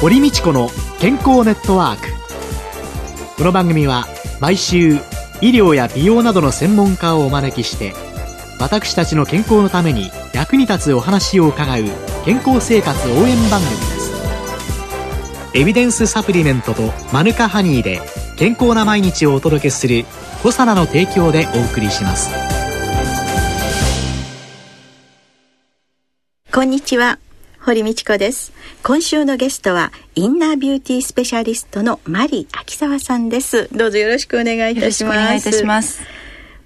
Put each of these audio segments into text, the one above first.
堀道子の健康ネットワーク。この番組は毎週医療や美容などの専門家をお招きして私たちの健康のために役に立つお話を伺う健康生活応援番組です。エビデンスサプリメントとマヌカハニーで健康な毎日をお届けするコサナの提供でお送りします。こんにちは。堀道子です。今週のゲストはインナービューティースペシャリストのマリー秋沢さんです。どうぞよろしくお願いいたします。お願いいたします。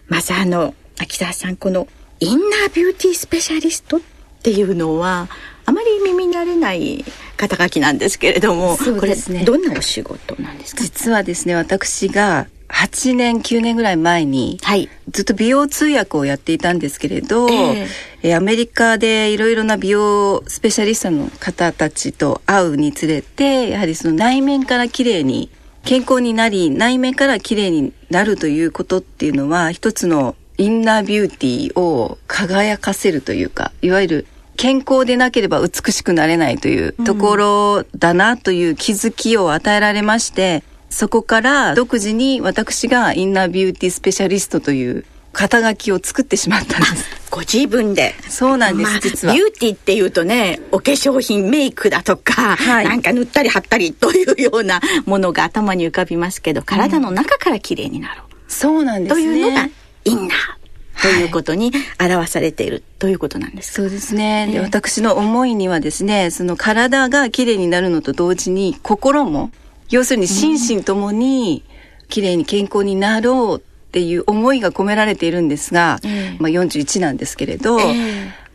まずあの秋沢さんこのインナービューティースペシャリストっていうのはあまり耳慣れない肩書きなんですけれども、ね、これどんなお仕事なんですか？実はですね私が8年9年ぐらい前に、はい、ずっと美容通訳をやっていたんですけれど、えー、えアメリカでいろいろな美容スペシャリストの方たちと会うにつれてやはりその内面から綺麗に健康になり内面から綺麗になるということっていうのは一つのインナービューティーを輝かせるというかいわゆる健康でなければ美しくなれないというところだなという気づきを与えられまして、そこから独自に私がインナービューティースペシャリストという肩書きを作ってしまったんです。ご自分で。そうなんです、まあ、実は。ビューティーっていうとね、お化粧品、メイクだとか、はい、なんか塗ったり貼ったりというようなものが頭に浮かびますけど、体の中から綺麗になる。うん、そうなんですね。というのがインナー。ということに表されている、ということなんです。そうですね。で、私の思いにはですね、その体が綺麗になるのと同時に心も要するに心身ともに綺麗に健康になろうっていう思いが込められているんですが、まあ41なんですけれど、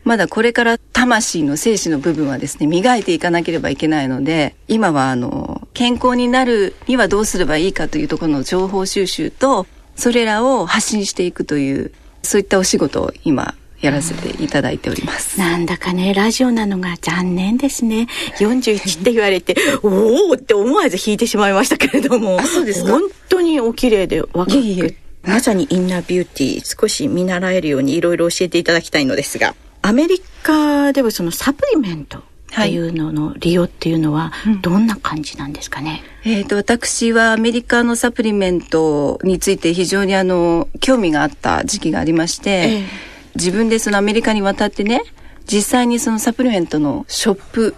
まだこれから魂の精子の部分はですね、磨いていかなければいけないので、今はあの、健康になるにはどうすればいいかというところの情報収集と、それらを発信していくという、そういったお仕事を今やらせていただいております。なんだかね、ラジオなのが残念ですね。41って言われて、おおって思わず弾いてしまいましたけれども。そうです本当にお綺麗で若くまさにインナービューティー、少し見習えるようにいろいろ教えていただきたいのですが、アメリカではそのサプリメントっていうのの利用っていうのはどんな感じなんですかね、うん、えっ、ー、と私はアメリカのサプリメントについて非常にあの興味があった時期がありまして、えー自分でそのアメリカに渡ってね実際にそのサプリメントのショップ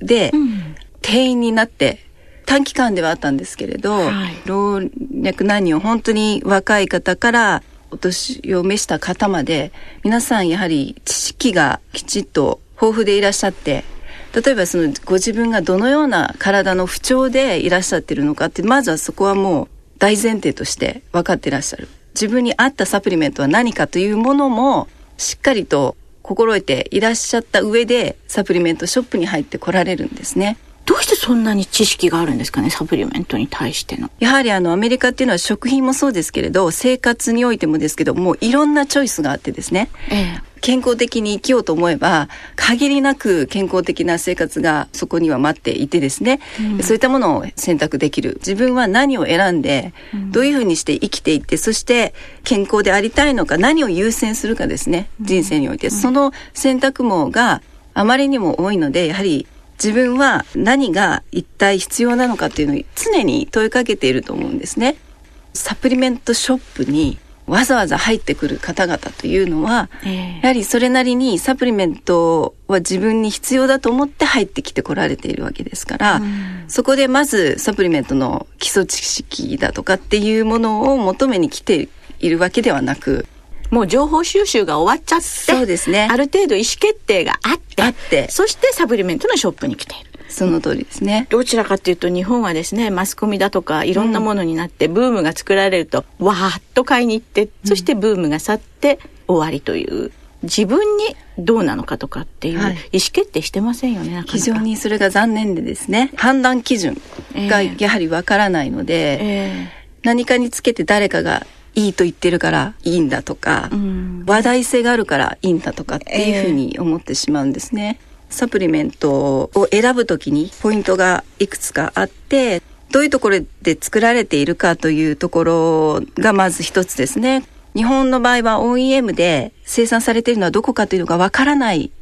で店員になって、短期間ではあったんですけれど、はい、老若男女本当に若い方からお年を召した方まで皆さんやはり知識がきちっと豊富でいらっしゃって例えばそのご自分がどのような体の不調でいらっしゃってるのかってまずはそこはもう大前提として分かっていらっしゃる自分に合ったサプリメントは何かというものもしっかりと心得ていらっしゃった上でサプリメントショップに入ってこられるんですね。どうしてそんなに知識があるんですかねサプリメントに対しての。やはりあのアメリカっていうのは食品もそうですけれど生活においてもですけどもういろんなチョイスがあってですね、ええ、健康的に生きようと思えば限りなく健康的な生活がそこには待っていてですね、うん、そういったものを選択できる。自分は何を選んで、どういうふうにして生きていってそして健康でありたいのか何を優先するかですね。人生において、その選択網があまりにも多いのでやはり自分は何が一体必要なのかっていうのを常に問いかけていると思うんですね。サプリメントショップにわざわざ入ってくる方々というのは、えー、やはりそれなりにサプリメントは自分に必要だと思って入ってきてこられているわけですから、うん、そこでまずサプリメントの基礎知識だとかっていうものを求めに来ているわけではなく、もう情報収集が終わっちゃって、そうですね。ある程度意思決定があって、あって、そしてサプリメントのショップに来ている。その通りですね。どちらかというと日本はですね、マスコミだとかいろんなものになって、ブームが作られると、わーっと買いに行って、そしてブームが去って終わりという。自分にどうなのかとかっていう意思決定してませんよね、はい、非常にそれが残念でですね。判断基準がやはりわからないので、えー、何かにつけて誰かがいいと言ってるからいいんだとか、うん、話題性があるからいいんだとかっていうふうに思ってしまうんですね。サプリメントを選ぶときにポイントがいくつかあって、どういうところで作られているかというところがまず一つですね。日本の場合は OEM で生産されているのはどこかというのがわからない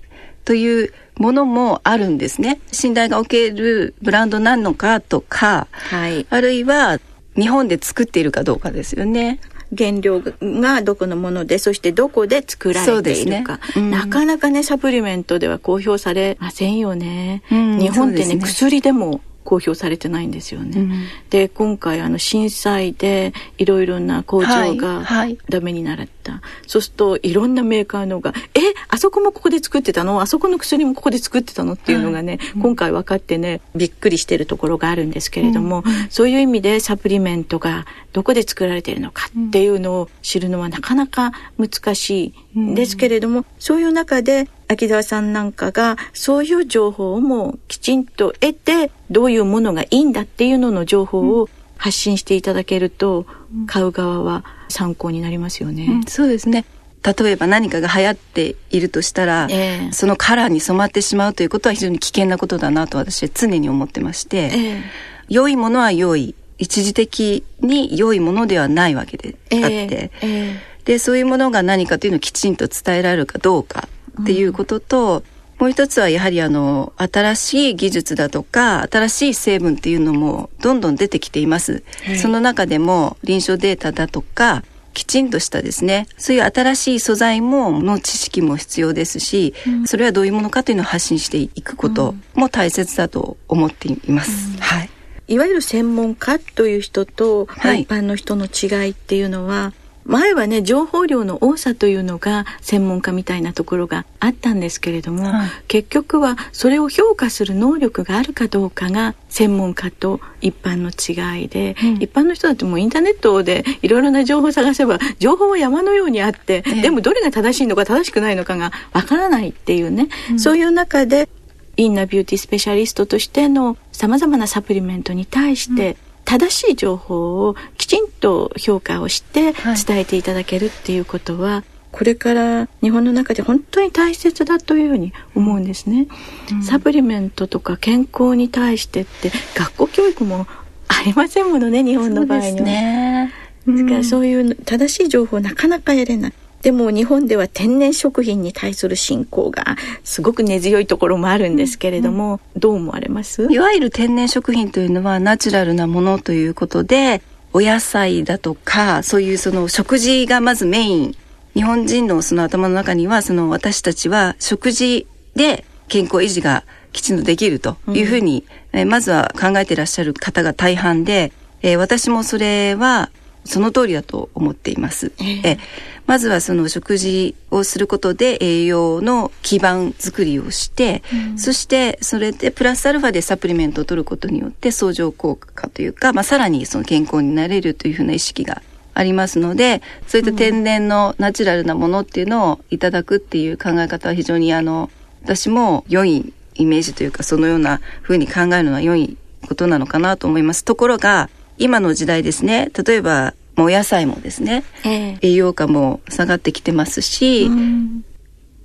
というものもあるんですね。信頼がおけるブランドなのかとか、はい、あるいは日本で作っているかどうかですよね。原料がどこのものでそしてどこで作られているか、ね。うん、なかなかねサプリメントでは公表されませんよね、うん、日本ってね、ね、薬でも公表されてないんですよね。うん、で今回あの震災でいろいろな工場がダメになった、はいはい、そうするといろんなメーカーのが「えあそこもここで作ってたの？あそこの薬もここで作ってたの?」っていうのがね、はい、今回分かってねびっくりしてるところがあるんですけれども、うん、そういう意味でサプリメントがどこで作られているのかっていうのを知るのはなかなか難しいんですけれども、そういう中で秋沢さんなんかがそういう情報もきちんと得てどういうものがいいんだっていうのの情報を発信していただけると、うん、買う側は参考になりますよね。うん、そうですね。例えば何かが流行っているとしたら、えー、そのカラーに染まってしまうということは非常に危険なことだなと私は常に思ってまして、えー、良いものは良い。一時的に良いものではないわけであって、えー、でそういうものが何かというのをきちんと伝えられるかどうかっていうことと、うん、もう一つはやはりあの新しい技術だとか新しい成分っていうのもどんどん出てきています。はい、その中でも臨床データだとかきちんとしたですねそういう新しい素材もの知識も必要ですし、うん、それはどういうものかというのを発信していくことも大切だと思っています。うん、はい。いわゆる専門家という人と、一般の人の違いっていうのは前はね情報量の多さというのが専門家みたいなところがあったんですけれども、はい、結局はそれを評価する能力があるかどうかが専門家と一般の違いで、うん、一般の人だってもうインターネットでいろいろな情報を探せば情報は山のようにあって、えでもどれが正しいのか正しくないのかがわからないっていうね、うん、そういう中でインナービューティースペシャリストとしてのさまざまなサプリメントに対して、正しい情報をきちんと評価をして伝えていただけるっていうことは、はい、これから日本の中で本当に大切だというふうに思うんですね、うん、サプリメントとか健康に対してって学校教育もありませんものね日本の場合には。ね、ですからそういう正しい情報なかなか得れない。でも日本では天然食品に対する信仰がすごく根強いところもあるんですけれども、うん、どう思われます？いわゆる天然食品というのはナチュラルなものということでお野菜だとかそういうその食事がまずメイン。日本人のその頭の中にはその私たちは食事で健康維持がきちんとできるというふうに、うん、えまずは考えていらっしゃる方が大半で、えー、私もそれはその通りだと思っています。えー、えまずはその食事をすることで栄養の基盤作りをして、うん、そしてそれでプラスアルファでサプリメントを取ることによって相乗効果というか、まあ、さらにその健康になれるというふうな意識がありますのでそういった天然のナチュラルなものっていうのをいただくっていう考え方は非常にあの私も良いイメージというかそのようなふうに考えるのは良いことなのかなと思います。ところが今の時代ですね。例えばお野菜もですね、えー、栄養価も下がってきてますし、うん、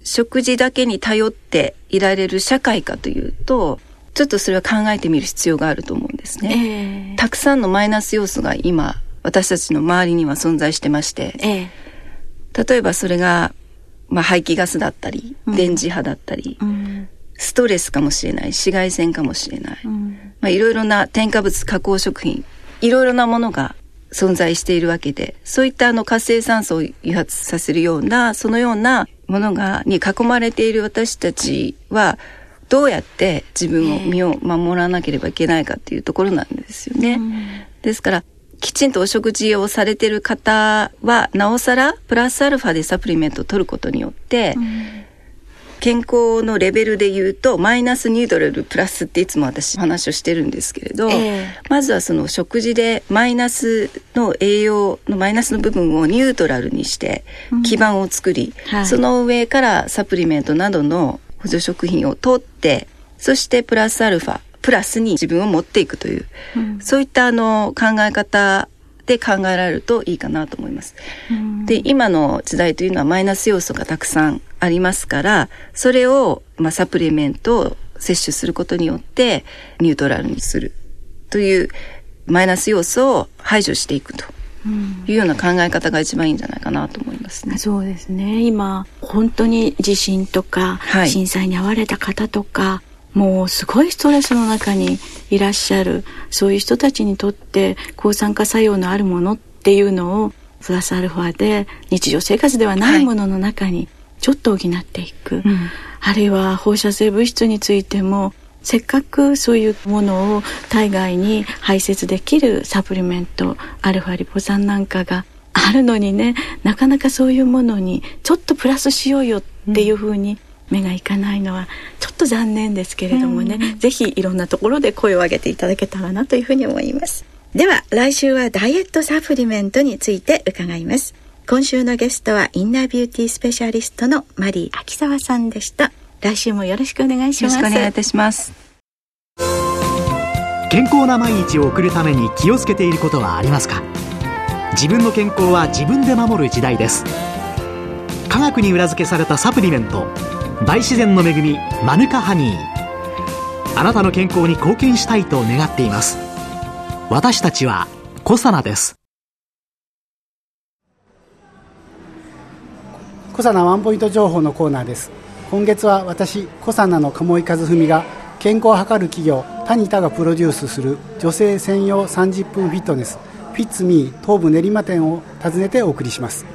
食事だけに頼っていられる社会かというとちょっとそれは考えてみる必要があると思うんですね。えー、たくさんのマイナス要素が今私たちの周りには存在してまして、えー、例えばそれが、まあ、排気ガスだったり、うん、電磁波だったり、うん、ストレスかもしれない紫外線かもしれない、うん、まあ、いろいろな添加物加工食品いろいろなものが存在しているわけで、そういったあの活性酸素を誘発させるような、そのようなものが、に囲まれている私たちは、どうやって自分を身を守らなければいけないかっていうところなんですよね。ですから、きちんとお食事をされている方は、なおさらプラスアルファでサプリメントを取ることによって、うん健康のレベルで言うとマイナスニュートラルプラスっていつも私話をしてるんですけれど、えー、まずはその食事でマイナスの栄養のマイナスの部分をニュートラルにして基盤を作り、うんはい、その上からサプリメントなどの補助食品を取ってそしてプラスアルファプラスに自分を持っていくという、うん、そういったあの考え方で考えられるといいかなと思います。で今の時代というのはマイナス要素がたくさんありますからそれを、まあ、サプリメントを摂取することによってニュートラルにするというマイナス要素を排除していくというような考え方が一番いいんじゃないかなと思いますね。そうですね今本当に地震とか震災に遭われた方とか、はい、もうすごいストレスの中にいらっしゃるそういう人たちにとって抗酸化作用のあるものっていうのをプラスアルファで日常生活ではないものの中にちょっと補っていく、はい、あるいは放射性物質についてもせっかくそういうものを体外に排泄できるサプリメントアルファリポ酸なんかがあるのにねなかなかそういうものにちょっとプラスしようよっていうふうに目がいかないのはちょっと残念ですけれどもね、うん、ぜひいろんなところで声を上げていただけたらなというふうに思います。では来週はダイエットサプリメントについて伺います。今週のゲストはインナービューティースペシャリストのマリー秋沢さんでした。来週もよろしくお願いします。よろしくお願いいたします。健康な毎日を送るために気をつけていることはありますか？自分の健康は自分で守る時代です。科学に裏付けされたサプリメント大自然の恵みマヌカハニー。あなたの健康に貢献したいと願っています。私たちはコサナです。コサナワンポイント情報のコーナーです。今月は私コサナの鴨井和文が健康を図る企業タニタがプロデュースする女性専用30分フィットネスフィッツミー東部練馬店を訪ねてお送りします。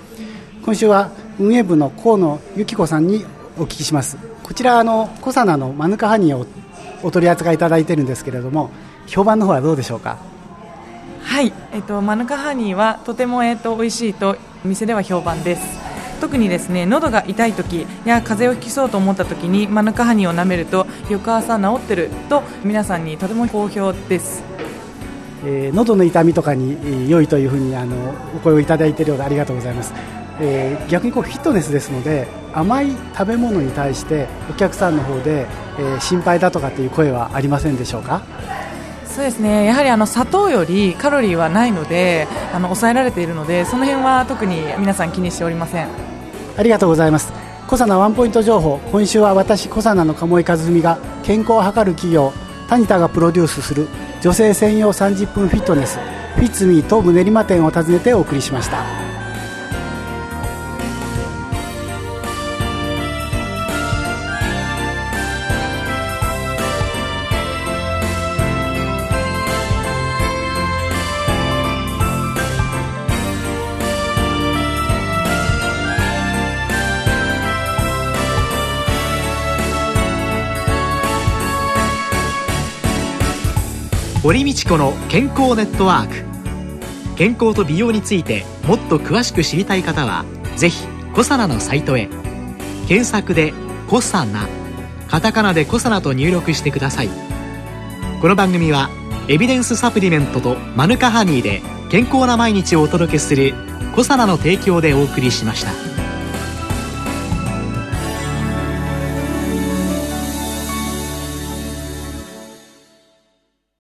今週は運営部の河野由紀子さんにお聞きします。こちらあのコサナのマヌカハニーをお取り扱いいただいてるんですけれども評判の方はどうでしょうか？はい、えっと、マヌカハニーはとても、えっと、美味しいと店では評判です。特にですね喉が痛い時や風邪をひきそうと思った時にマヌカハニーを舐めると翌朝治ってると皆さんにとても好評です。えー、喉の痛みとかに良いというふうにあのお声をいただいているようでありがとうございます、えー、逆にこうフィットネスですので甘い食べ物に対してお客さんの方で、えー、心配だとかっていう声はありませんでしょうか？そうですね。やはりあの砂糖よりカロリーはないのであの抑えられているのでその辺は特に皆さん気にしておりません。ありがとうございます。コサナワンポイント情報。今週は私コサナの鴨井和文が健康を図る企業タニタがプロデュースする女性専用30分フィットネスフィッツミー東武練馬店を訪ねてお送りしました堀道子の健康ネットワーク。健康と美容についてもっと詳しく知りたい方はぜひコサナのサイトへ。検索で「コサナ」カタカナで「コサナ」と入力してください。この番組はエビデンスサプリメントとマヌカハニーで健康な毎日をお届けする「コサナの提供」でお送りしました。